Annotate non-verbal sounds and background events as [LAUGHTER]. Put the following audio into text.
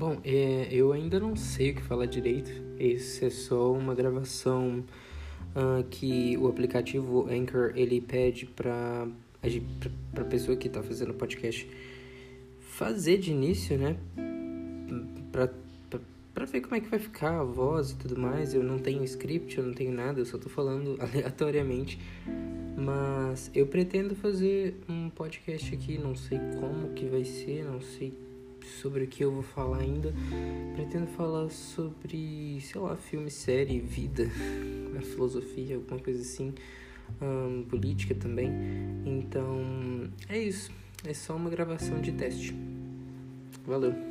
Bom, é, eu ainda não sei o que falar direito. Isso é só uma gravação uh, que o aplicativo Anchor ele pede para para pessoa que está fazendo podcast fazer de início, né? Para ver como é que vai ficar a voz e tudo mais. Eu não tenho script, eu não tenho nada, eu só tô falando [LAUGHS] aleatoriamente. Mas eu pretendo fazer um podcast aqui, não sei como que vai ser, não sei sobre o que eu vou falar ainda. Pretendo falar sobre, sei lá, filme, série, vida, a [LAUGHS] filosofia, alguma coisa assim, política também. Então, é isso. É só uma gravação de teste. Valeu.